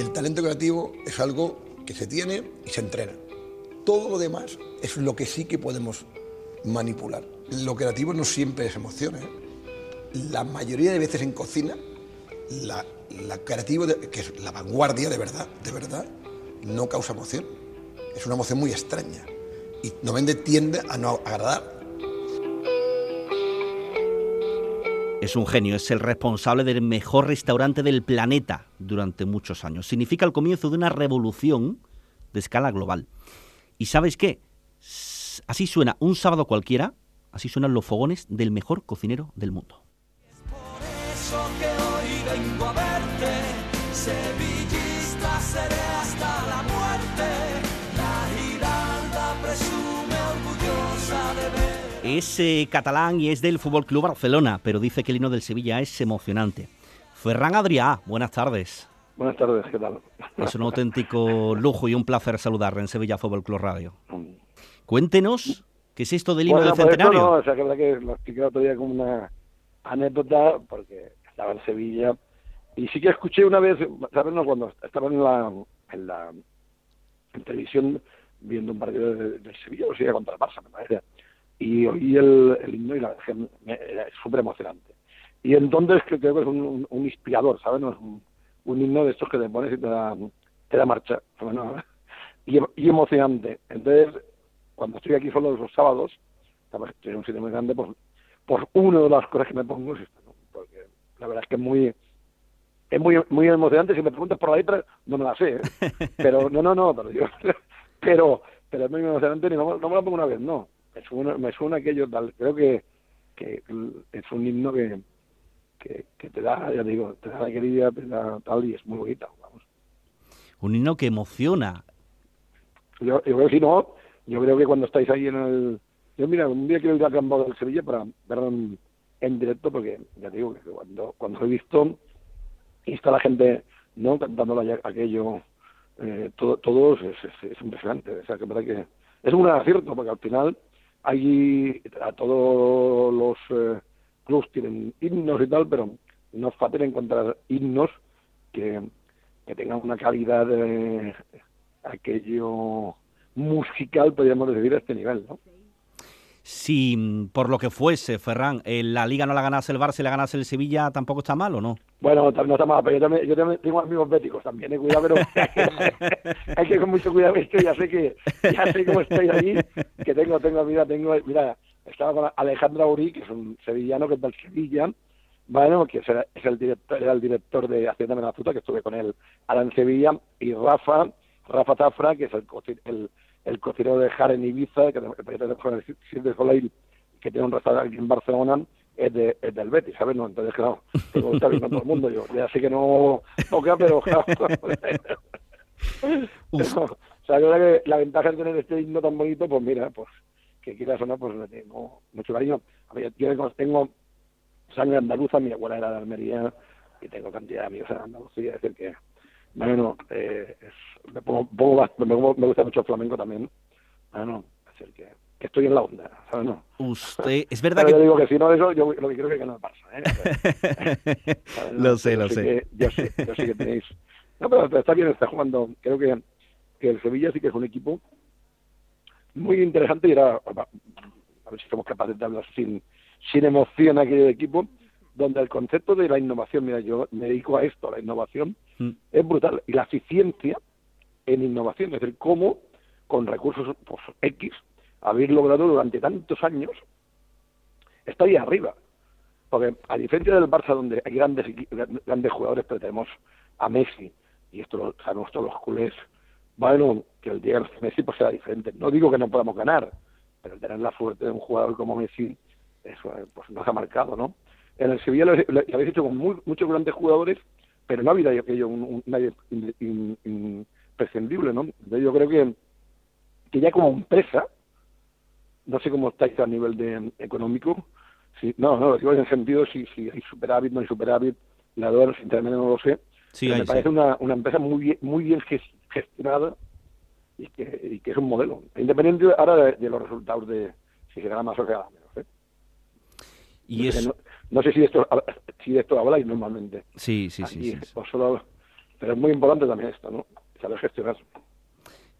El talento creativo es algo que se tiene y se entrena. Todo lo demás es lo que sí que podemos manipular. Lo creativo no siempre es emoción. ¿eh? La mayoría de veces en cocina, la, la creativo, que es la vanguardia de verdad, de verdad, no causa emoción. Es una emoción muy extraña y normalmente tiende a no agradar. Es un genio, es el responsable del mejor restaurante del planeta durante muchos años. Significa el comienzo de una revolución de escala global. ¿Y sabes qué? Así suena un sábado cualquiera, así suenan los fogones del mejor cocinero del mundo. Es eh, catalán y es del Fútbol Club Barcelona, pero dice que el hino del Sevilla es emocionante. Ferran Adrià, buenas tardes. Buenas tardes, ¿qué tal? Es un auténtico lujo y un placer saludarle en Sevilla Fútbol Club Radio. Cuéntenos, ¿qué es esto del himno del pues centenario? no, o sea, que verdad que lo expliqué otro día como una anécdota, porque estaba en Sevilla, y sí que escuché una vez, ¿sabes? cuando estaba en la, en la televisión viendo un partido del de Sevilla, o sea, contra el Barça, me parece, y oí el, himno y la era súper emocionante. Y entonces creo que es un, inspirador, ¿sabes? No es un, un himno de estos que te pones y te da, te da marcha. y, y, emocionante. Entonces, cuando estoy aquí solo los sábados, estoy en un sitio muy grande, pues, pues una de las cosas que me pongo es esta, porque la verdad es que es muy es muy muy emocionante. Si me preguntas por la letra, no me la sé, ¿eh? pero no, no, no, pero yo, pero, pero es muy emocionante, ni no, no me la pongo una vez, no. Me suena, me suena aquello tal, creo que, que es un himno que, que, te da, ya digo, te da alegría, te da tal, y es muy bonita, vamos. Un himno que emociona. Yo, yo creo que si no, yo creo que cuando estáis ahí en el... Yo mira, un día quiero ir a Campo del Sevilla para verlo en, directo, porque ya digo que cuando, cuando he visto y está la gente no cantando aquello, eh, todo, todo es, es, impresionante. O sea, que verdad que es un acierto, porque al final hay a todos los... Eh, clubs tienen himnos y tal, pero no es fácil encontrar himnos que, que tengan una calidad de aquello musical, podríamos decir, a este nivel, ¿no? Si mm, por lo que fuese, Ferran, la Liga no la ganase el Barça y la ganase el Sevilla, ¿tampoco está mal o no? Bueno, no está mal, pero yo también, yo también tengo amigos béticos también, ¿eh? cuidado, pero hay que, con mucho cuidado, esto ya sé que, ya sé cómo estoy allí, que tengo, tengo, mira, tengo, mira, estaba con Alejandro Aurí, que es un sevillano que es del Sevilla, bueno, que es el, director, era el director de Hacienda Menazuta, que estuve con él ahora en Sevilla, y Rafa, Rafa Zafra, que es el, el, el cocinero de Jaren Ibiza, que, de que tiene un restaurante aquí en Barcelona, es, de, es del Betis, ¿sabes? No, entonces, claro, tengo que estar viendo todo el mundo, yo ya sé que no toca, pero claro. o sea, yo creo que la ventaja de tener este himno tan bonito, pues mira, pues que quieras o no, pues le tengo mucho cariño. A ver, yo tengo sangre andaluza, mi abuela era de Almería y tengo cantidad de amigos en Andalucía, es decir que, bueno, eh, es, me, pongo, me, gusta mucho el flamenco también, bueno, es decir que, que estoy en la onda, ¿sabes? No. Usted, es verdad que... Yo digo que si no eso, yo lo que quiero es que no me pasa, ¿eh? lo sé, lo sé. yo sé, yo sé que tenéis... No, pero está bien, está jugando, creo que, que el Sevilla sí que es un equipo muy interesante y era, a ver si somos capaces de hablar sin, sin emoción aquí del equipo, donde el concepto de la innovación, mira, yo me dedico a esto, a la innovación, mm. es brutal. Y la eficiencia en innovación, es decir, cómo con recursos pues, X habéis logrado durante tantos años estar ahí arriba. Porque a diferencia del Barça, donde hay grandes, grandes jugadores, pero tenemos a Messi, y esto lo sabemos todos los culés, bueno, que el día de Messi pues será diferente. No digo que no podamos ganar, pero tener la suerte de un jugador como Messi, eso pues nos ha marcado, ¿no? En el Sevilla lo, habéis hecho con muchos grandes jugadores, pero no ha habido aquello un, nadie imprescindible, ¿no? yo creo que, que ya como empresa, no sé cómo estáis a nivel de económico, si, no, no, digo en el sentido si, si hay superávit, no hay superávit, la deuda sinceramente no lo sé, me parece una, una empresa muy bien, muy bien gestionada y que, y que es un modelo, independiente ahora de, los resultados de si se gana más o se gana menos. ¿eh? Y no, sé si esto si de esto habláis normalmente. Sí, sí, sí, solo Pero es muy importante también esto, ¿no? Saber gestionar.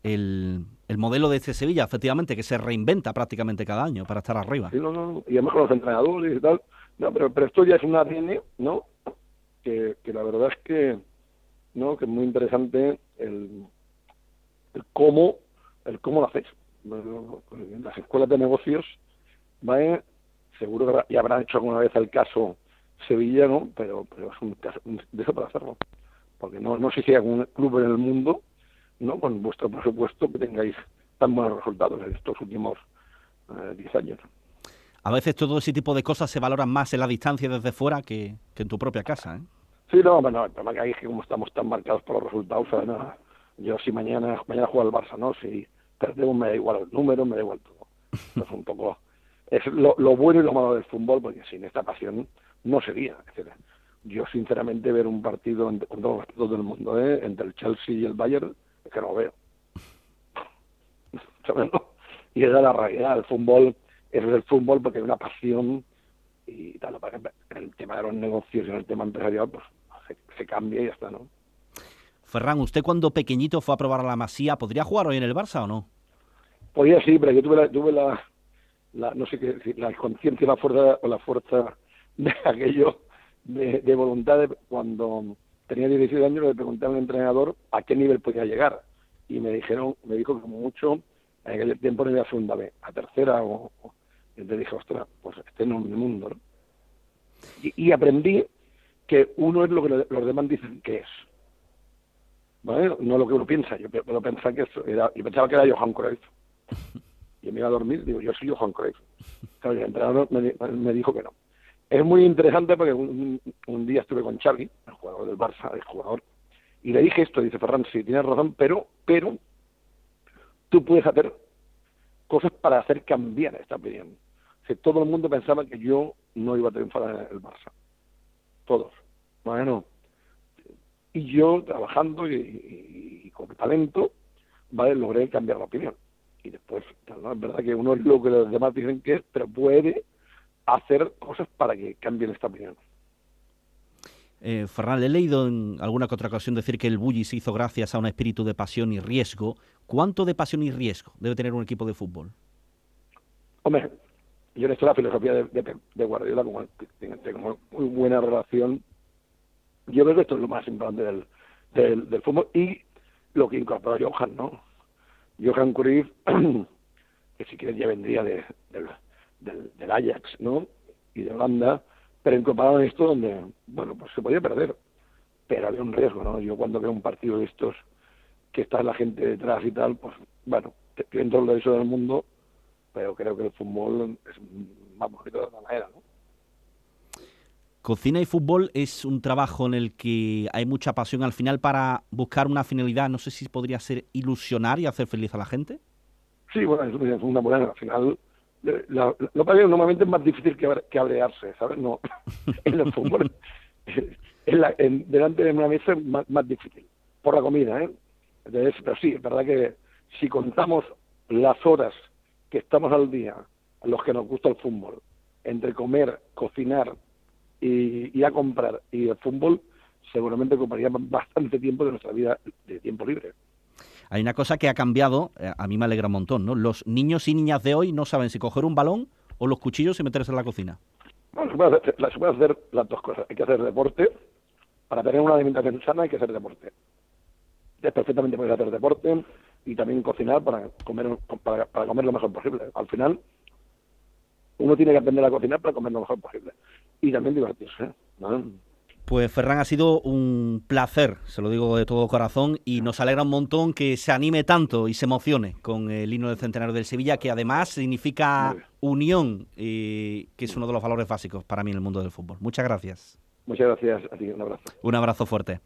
El, el modelo de este Sevilla, efectivamente, que se reinventa prácticamente cada año para estar arriba. Sí, no, no, y además con los entrenadores y tal. No, pero, pero esto ya es un ADN, ¿no? Que, que la verdad es que, ¿no? Que es muy interesante el, el cómo, el cómo lo en las escuelas de negocios, ¿vale? Seguro que ya habrán hecho alguna vez el caso Sevilla, ¿no? Pero, pero es un caso un- de eso para hacerlo. Porque no, no sé si hay algún club en el mundo, ¿no? Con vuestro presupuesto que tengáis tan buenos resultados en estos últimos eh, 10 años. A veces todo ese tipo de cosas se valoran más en la distancia desde fuera que, que en tu propia casa. ¿eh? Sí, no, bueno, el problema que hay es que como estamos tan marcados por los resultados, o sea, no, yo si mañana mañana juega el Barça, ¿no? Si perdemos me da igual el número, me da igual todo. Es un poco es lo, lo bueno y lo malo del fútbol, porque sin esta pasión no sería. Decir, yo sinceramente ver un partido entre- con todo el respeto del mundo, ¿eh? entre el Chelsea y el Bayern, es que no lo veo. ¿Sabes, no? Y esa es la realidad, el fútbol es el fútbol porque hay una pasión y tal, por ejemplo, en el tema de los negocios y en el tema empresarial, pues se, se cambia y ya está, ¿no? Ferran, usted cuando pequeñito fue a probar a la Masía, ¿podría jugar hoy en el Barça o no? Podía sí, pero yo tuve la, tuve la, la no sé qué decir, la conciencia la fuerza, o la fuerza de aquello, de, voluntad cuando tenía 16 años le pregunté a un entrenador a qué nivel podía llegar y me dijeron, me dijo que como mucho en aquel tiempo no iba a segunda B, a tercera o, y te dije, ostras, pues este no es mi mundo. Y, aprendí que uno es lo que lo- los demás dicen que es. ¿Vale? No lo que uno piensa. Yo, pe- yo pensaba que era, yo pensaba que era Johan. Y me iba a dormir, digo, yo soy Johan Cruyff. Claro, el entrenador me, di- me dijo que no. Es muy interesante porque un, un día estuve con Xavi, el jugador del Barça, el jugador, y le dije esto, dice Ferran, sí, tienes razón, pero, pero tú puedes hacer cosas para hacer cambiar esta opinión. Que todo el mundo pensaba que yo no iba a triunfar en el Barça. Todos. Bueno, y yo trabajando y- y con talento, ¿vale? logré cambiar la opinión. Y después, ¿no? es verdad que uno es lo que los demás dicen que es, pero puede hacer cosas para que cambien esta opinión. Eh, Ferran, he leído en alguna que otra ocasión decir que el Bulli se hizo gracias a un espíritu de pasión y riesgo. ¿Cuánto de pasión y riesgo debe tener un equipo de fútbol? Hombre, yo en esto la filosofía de, de, de Guardiola, como tengo, tengo muy buena relación, yo creo que esto es lo más importante del, del, del fútbol y lo que incorporó Johan, ¿no? Johan Cruyff, que si quieres ya vendría de, del, del, Ajax, ¿no? Y de Holanda, pero incorporaron esto donde, bueno, pues se podía perder, pero había un riesgo, ¿no? Yo cuando veo un partido de estos que está la gente detrás y tal, pues bueno, todo el derecho del mundo, pero creo que el fútbol es más bonito de otra manera, ¿no? Cocina y fútbol es un trabajo en el que hay mucha pasión al final para buscar una finalidad, no sé si podría ser ilusionar y hacer feliz a la gente. Sí, bueno, es una buena, al final, la, la, lo que normalmente es más difícil que, que abrearse, ¿sabes? No, en el fútbol, en la- en- delante de una mesa es más, más difícil, por la comida, ¿eh? Entonces, pero sí, es verdad que si contamos las horas que estamos al día, los que nos gusta el fútbol, entre comer, cocinar y ir a comprar y el fútbol, seguramente ocuparíamos bastante tiempo de nuestra vida de tiempo libre. Hay una cosa que ha cambiado, eh, a mí me alegra un montón, ¿no? Los niños y niñas de hoy no saben si coger un balón o los cuchillos y meterse en la cocina. Bueno, se puede, hacer, se puede hacer las dos cosas. Hay que hacer deporte. Para tener una alimentación sana hay que hacer deporte. Es perfectamente puedes hacer deporte y también cocinar para comer para, para comer lo mejor posible. Al final, uno tiene que aprender a cocinar para comer lo mejor posible. Y también divertirse. ¿no? Pues Ferran, ha sido un placer, se lo digo de todo corazón, y nos alegra un montón que se anime tanto y se emocione con el himno del centenario del Sevilla, que además significa unión, eh, que es uno de los valores básicos para mí en el mundo del fútbol. Muchas gracias. Muchas gracias a ti. Un abrazo. Un abrazo fuerte.